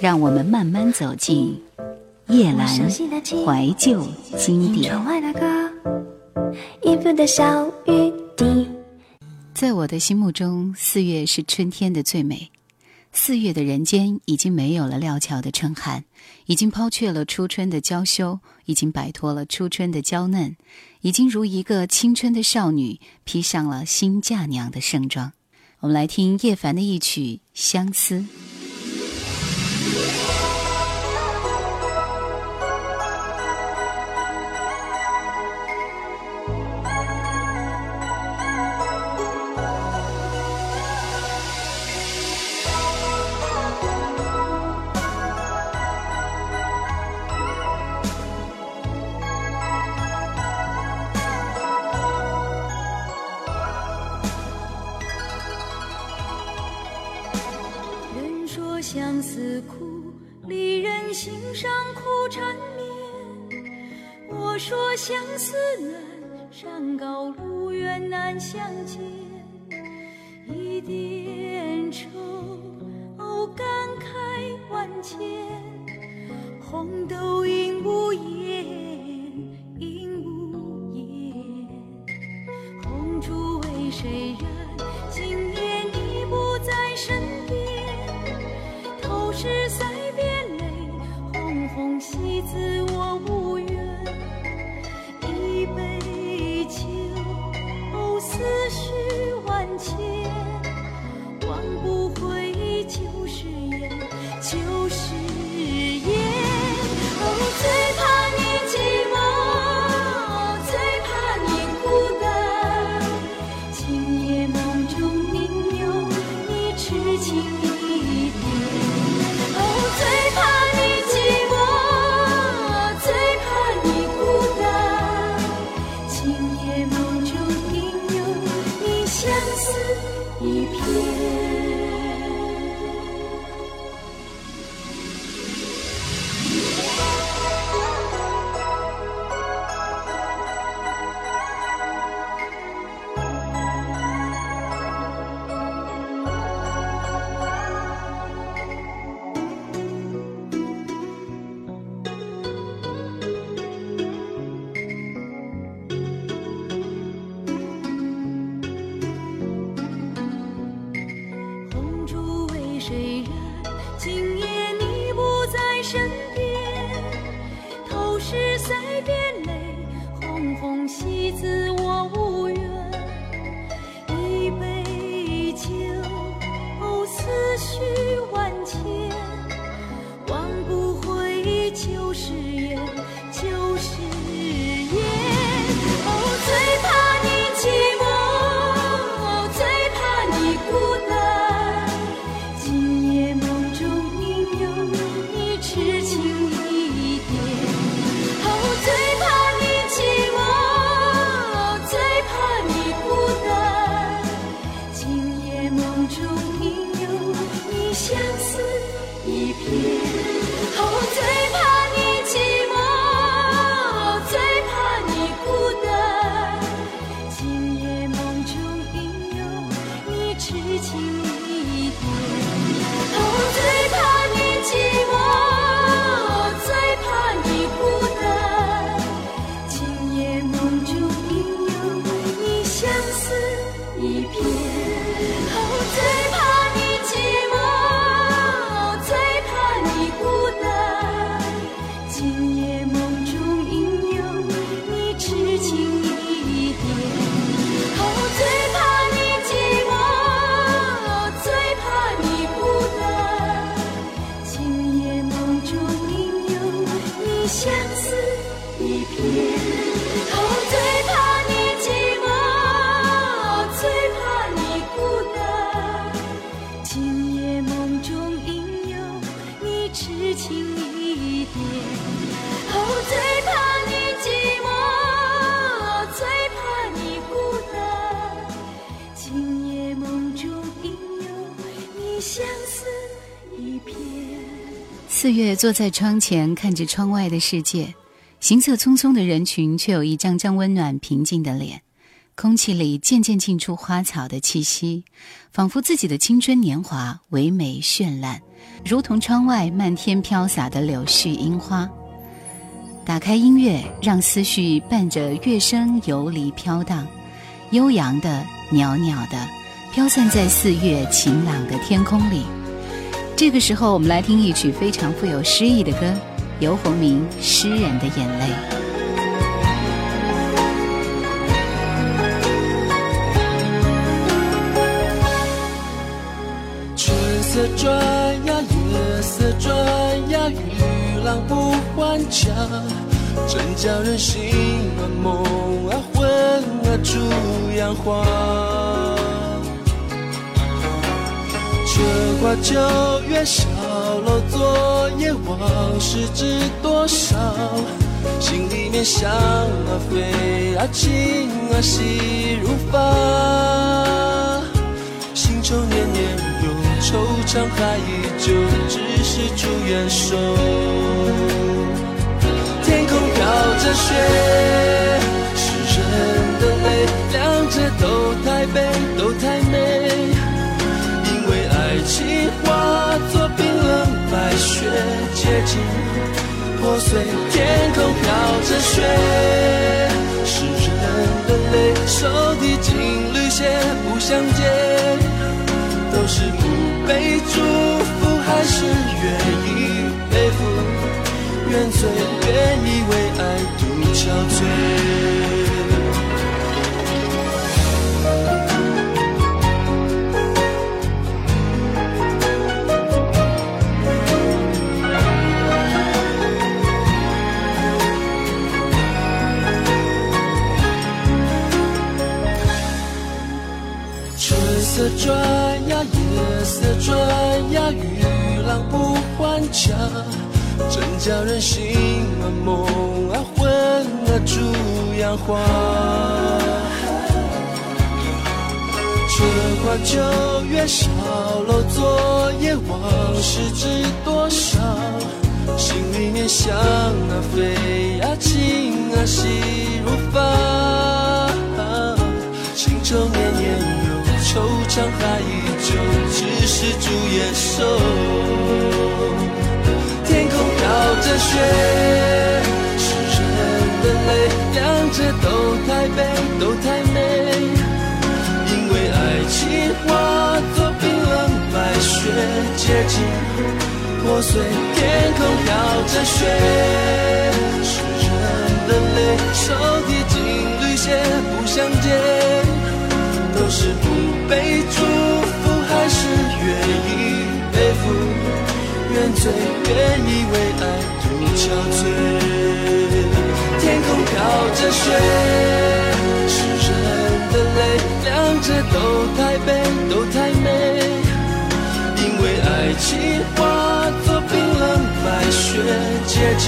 让我们慢慢走进叶阑怀旧经典。在我的心目中，四月是春天的最美。四月的人间已经没有了料峭的春寒，已经抛却了初春的娇羞，已经摆脱了初春的娇嫩，已经如一个青春的少女披上了新嫁娘的盛装。我们来听叶凡的一曲《相思》。说相思苦，离人心上苦缠绵。我说相思难，山高路远难相见。一点愁，哦感慨万千。红豆应无言，绪万千，忘不回旧誓言，旧誓言。哦，最怕你寂寞，最怕你孤单。今夜梦中应有你痴情。四月坐在窗前，看着窗外的世界，行色匆匆的人群，却有一张张温暖平静的脸。空气里渐渐沁出花草的气息，仿佛自己的青春年华唯美绚烂，如同窗外漫天飘洒的柳絮樱花。打开音乐，让思绪伴着乐声游离飘荡，悠扬的、袅袅的，飘散在四月晴朗的天空里。这个时候，我们来听一曲非常富有诗意的歌，游鸿明《诗人的眼泪》。春色转呀，夜色转呀，雨浪不还家，真叫人心啊梦啊魂啊逐样花。却挂九月小楼昨夜往事知多少？心里面想啊飞啊情啊细如发，心愁年年有惆怅，还依旧只是祝愿收。天空飘着雪，是人的泪，两者都太悲，雪，结晶破碎。天空飘着雪，是人的泪，手提情侣鞋不相见，都是不被祝福，还是愿意背负？愿醉，愿意为爱独憔悴。色转呀，夜色转呀，与浪不还家，真叫人心啊梦啊魂啊逐样花。春花秋月小楼昨夜往事知多少？心里面想啊飞啊情啊细如发，情愁年年有惆怅，还依旧只是祝愿收。天空飘着雪，是人的泪，两者都太悲，都太美。因为爱情化作冰冷白雪，结晶破碎。天空飘着雪，是人的泪，是不被祝福，还是愿意背负？愿醉，愿意为爱独憔悴。天空飘着雪，是人的泪，两者都太悲，都太美。因为爱情化作冰冷白雪，结晶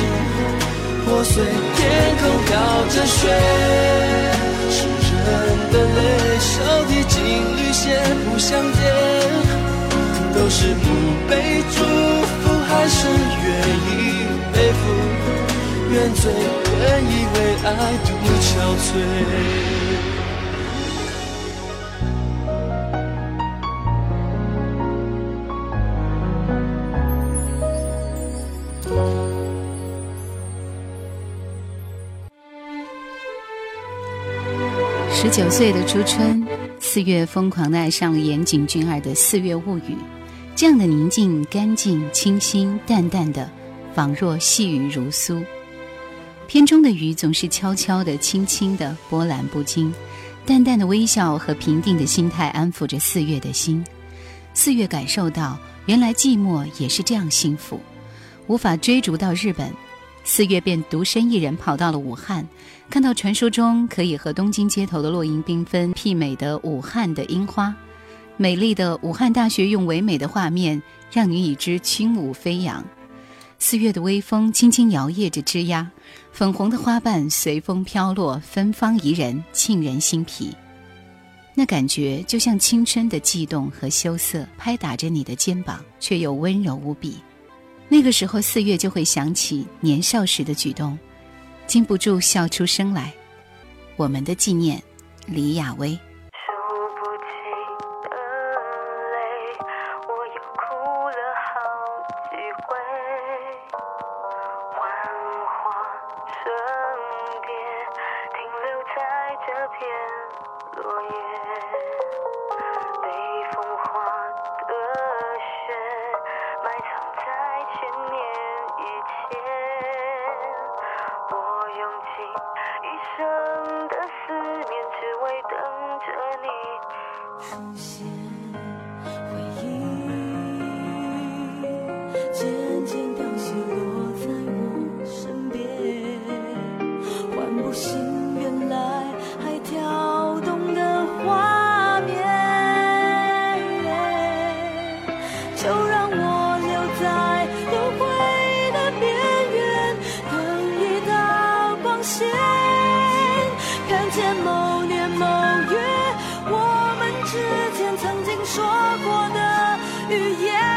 破碎。天空飘着雪，是人的泪，情侣线不相见。都是不被祝福，还是愿意背负？愿醉，愿意为爱独憔悴。十九岁的初春，四月疯狂的爱上了岩井俊二的《四月物语》，这样的宁静、干净、清新、淡淡的，仿若细雨如酥。片中的雨总是悄悄的、轻轻的，波澜不惊。淡淡的微笑和平定的心态安抚着四月的心。四月感受到，原来寂寞也是这样幸福。无法追逐到日本，四月便独身一人跑到了武汉。看到传说中可以和东京街头的落英缤纷媲美的武汉的樱花，美丽的武汉大学用唯美的画面让你与之轻舞飞扬。四月的微风轻轻摇曳着枝桠，粉红的花瓣随风飘落，芬芳宜人，沁人心脾。那感觉就像青春的悸动和羞涩，拍打着你的肩膀，却又温柔无比。那个时候，四月就会想起年少时的举动。禁不住笑出声来。我们的纪念，李亚薇。见某年某月，我们之间曾经说过的语言。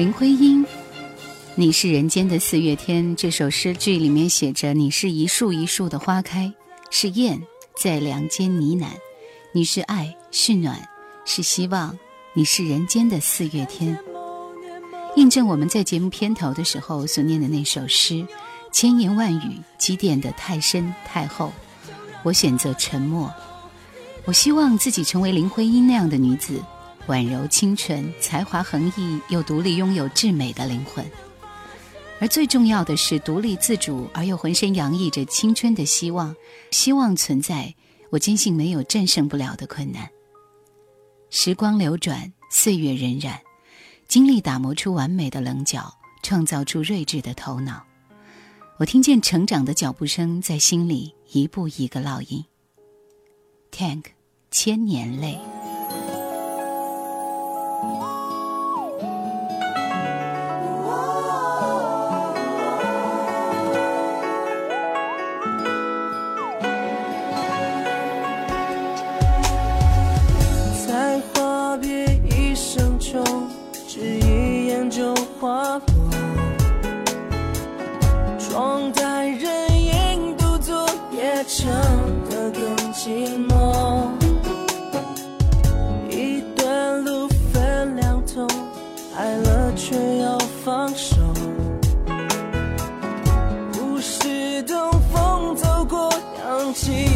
林徽因，《你是人间的四月天》这首诗句里面写着：“你是一树一树的花开，是燕在梁间呢喃；你是爱，是暖，是希望，你是人间的四月天。”印证我们在节目片头的时候所念的那首诗，千言万语积淀的太深太厚，我选择沉默。我希望自己成为林徽因那样的女子。婉柔清纯、才华横溢又独立，拥有至美的灵魂。而最重要的是，独立自主而又浑身洋溢着青春的希望。希望存在，我坚信没有战胜不了的困难。时光流转，岁月荏苒，经历打磨出完美的棱角，创造出睿智的头脑。我听见成长的脚步声在心里一步一个烙印。Tank，千年泪。扬起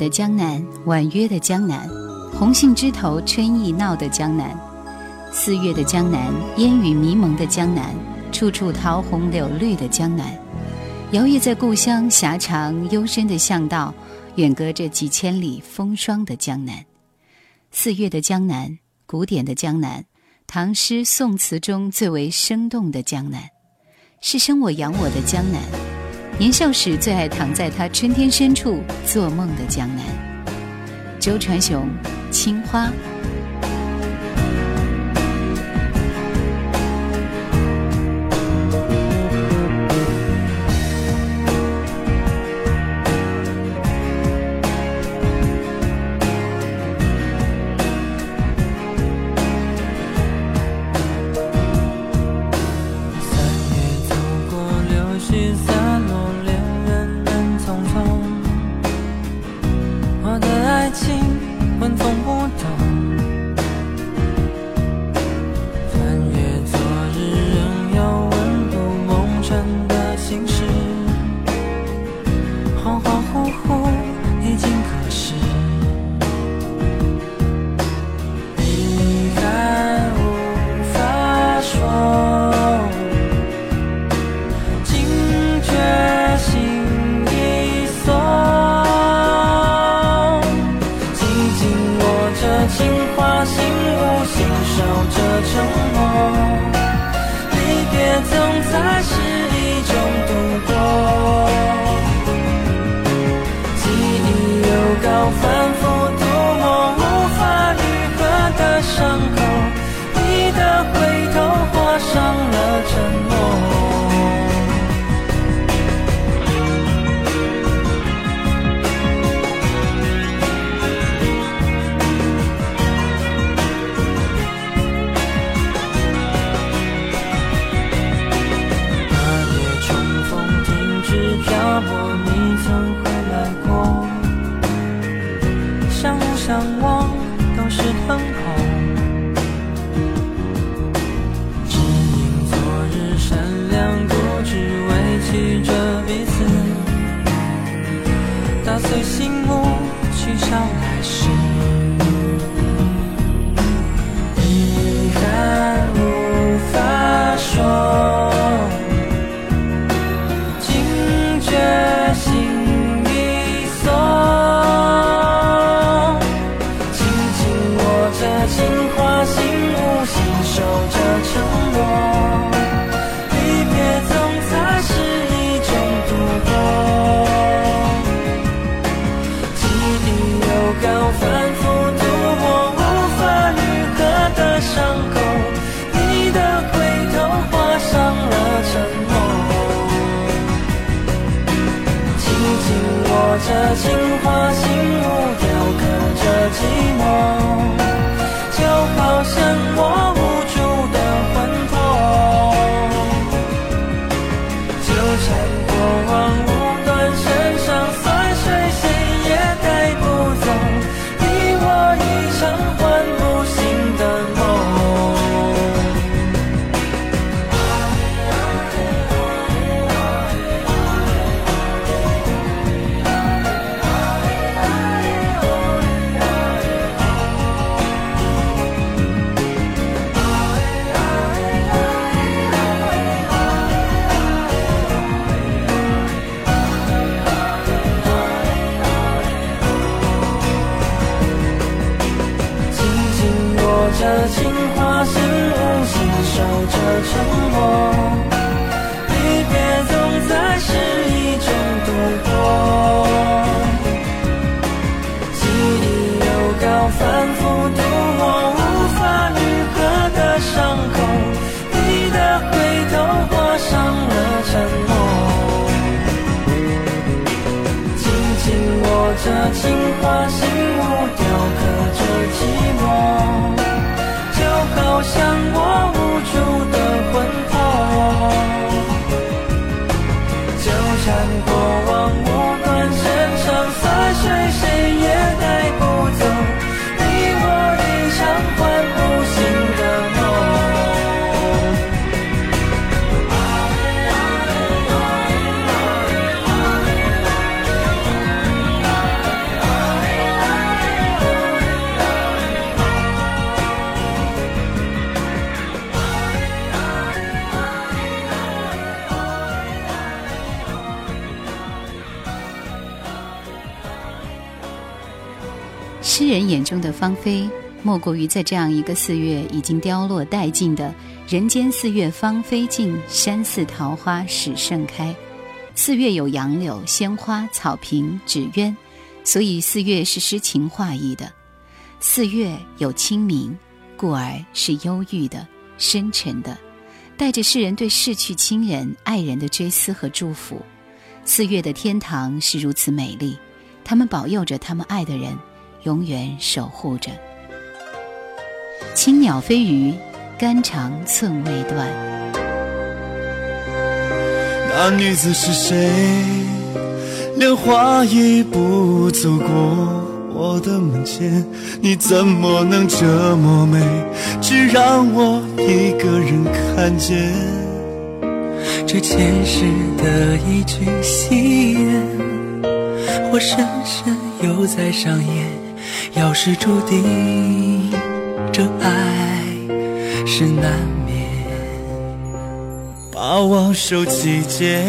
的江南，婉约的江南，红杏枝头春意闹的江南，四月的江南，烟雨迷蒙的江南，处处桃红柳绿的江南，摇曳在故乡狭长幽深的巷道，远隔着几千里风霜的江南。四月的江南，古典的江南，唐诗宋词中最为生动的江南，是生我养我的江南。年少时最爱躺在他春天深处做梦的江南，周传雄，青花。心。山过人眼中的芳菲，莫过于在这样一个四月已经凋落殆尽的“人间四月芳菲尽，山寺桃花始盛开”。四月有杨柳、鲜花、草坪、纸鸢，所以四月是诗情画意的。四月有清明，故而是忧郁的、深沉的，带着世人对逝去亲人、爱人的追思和祝福。四月的天堂是如此美丽，他们保佑着他们爱的人。永远守护着。青鸟飞鱼，肝肠寸未断。那女子是谁？连花一步走过我的门前，你怎么能这么美，只让我一个人看见？这前世的一句戏言，活生生又在上演。要是注定，这爱是难免。把往手期间，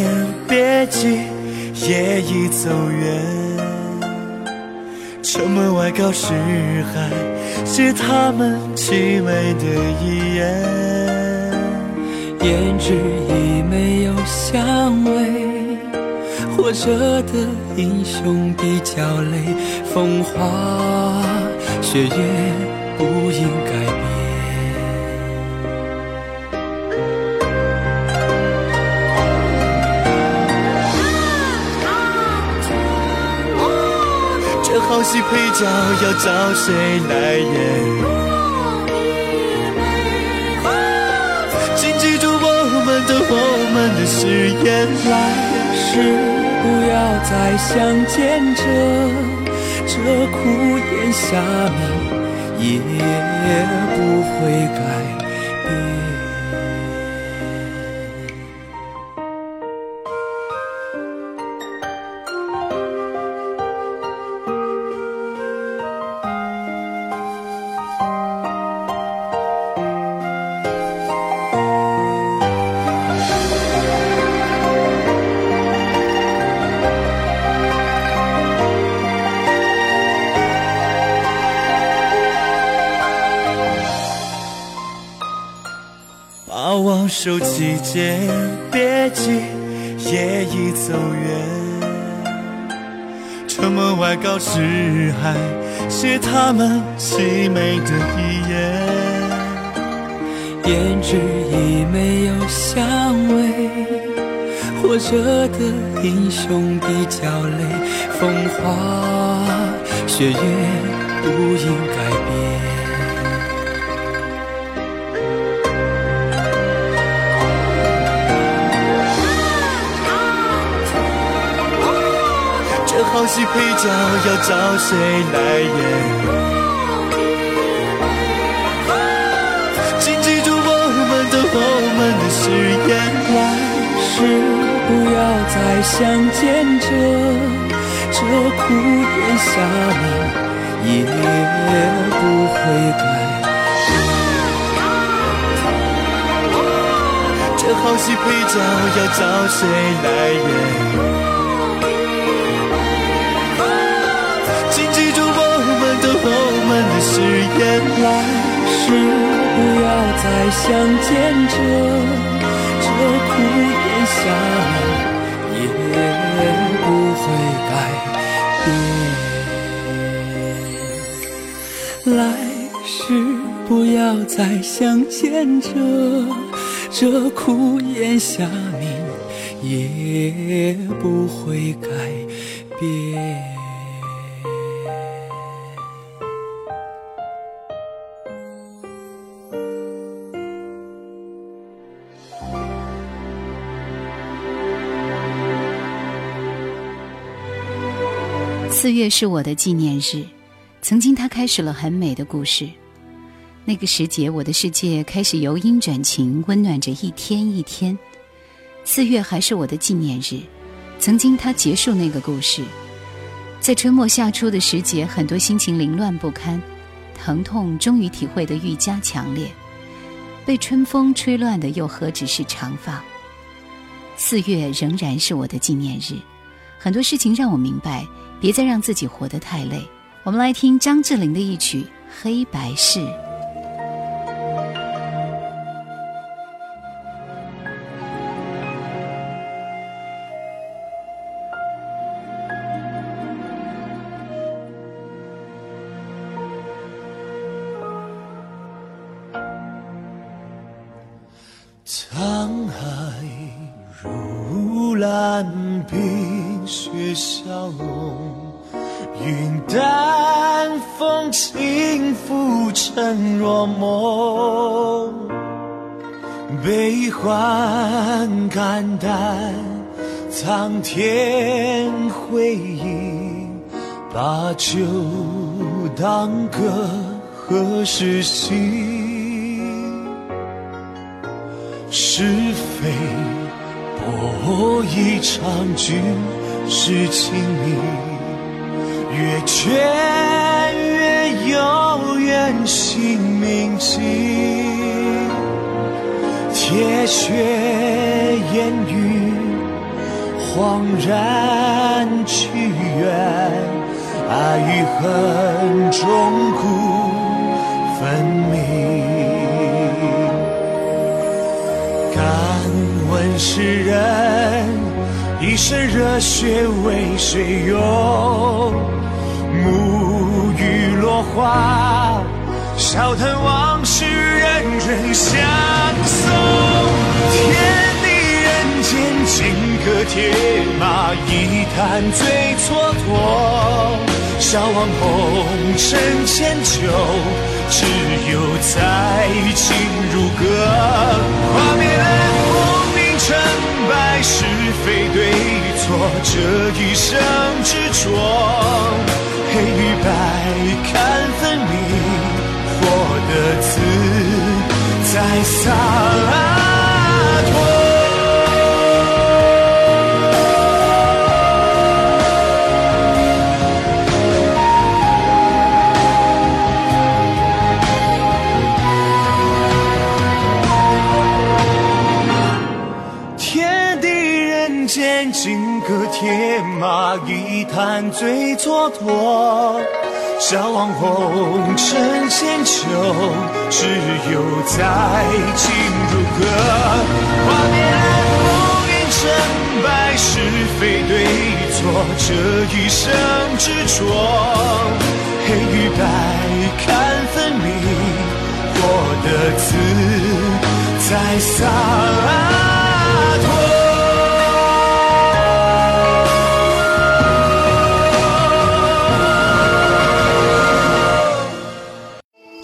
别急，夜已走远。城门外告示还是他们凄美的遗言，胭脂已没有香味。活着的英雄比较累，风花雪月不应改变。这好戏配角要找谁来演？请记住我们的我们的誓言，来世。不要再相见这，这苦咽下面也不会改。手期间，别急，夜已走远。城门外告示还是他们凄美的一眼。胭脂已没有香味，活着的英雄比较累。风花雪月不应该好戏配角要找谁来演？请记住我们的我们的誓言，来世不要再相见着，这苦炎夏明也不会改。这好戏配角要找谁来演？誓言，来世不要再相见着，这苦炎夏明也不会改变。来世不要再相见着，这苦炎夏明也不会改变。四月是我的纪念日，曾经它开始了很美的故事。那个时节，我的世界开始由阴转晴，温暖着一天一天。四月还是我的纪念日，曾经它结束那个故事。在春末夏初的时节，很多心情凌乱不堪，疼痛终于体会得愈加强烈。被春风吹乱的又何止是长发？四月仍然是我的纪念日，很多事情让我明白。别再让自己活得太累，我们来听张智霖的一曲《黑白事》。沧海如蓝，冰笑容，云淡风轻，浮沉若梦。悲欢肝胆，苍天回应，把酒当歌，何时醒？是非博一场，君是情迷。越倦越有缘，心铭记。铁血烟雨，恍然去远，爱与恨终古分明。敢问世人一身热血为谁用？沐浴落花，笑谈往事，人人相送。天地人间，金戈铁马，一坛醉蹉跎。笑忘红尘千秋，只有在情如歌。画面。成败是非对错，这一生执着，黑与白看分明，活得自在洒。脱一坛醉蹉跎，笑忘红尘千秋，只有在情如歌。画面浮云成败是非对错，这一生执着，黑与白看分明，活得自在洒脱。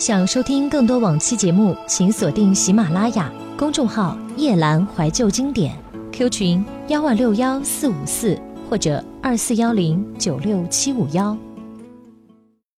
想收听更多往期节目，请锁定喜马拉雅公众号“夜兰怀旧经典 ”，Q 群幺二六幺四五四或者二四幺零九六七五幺。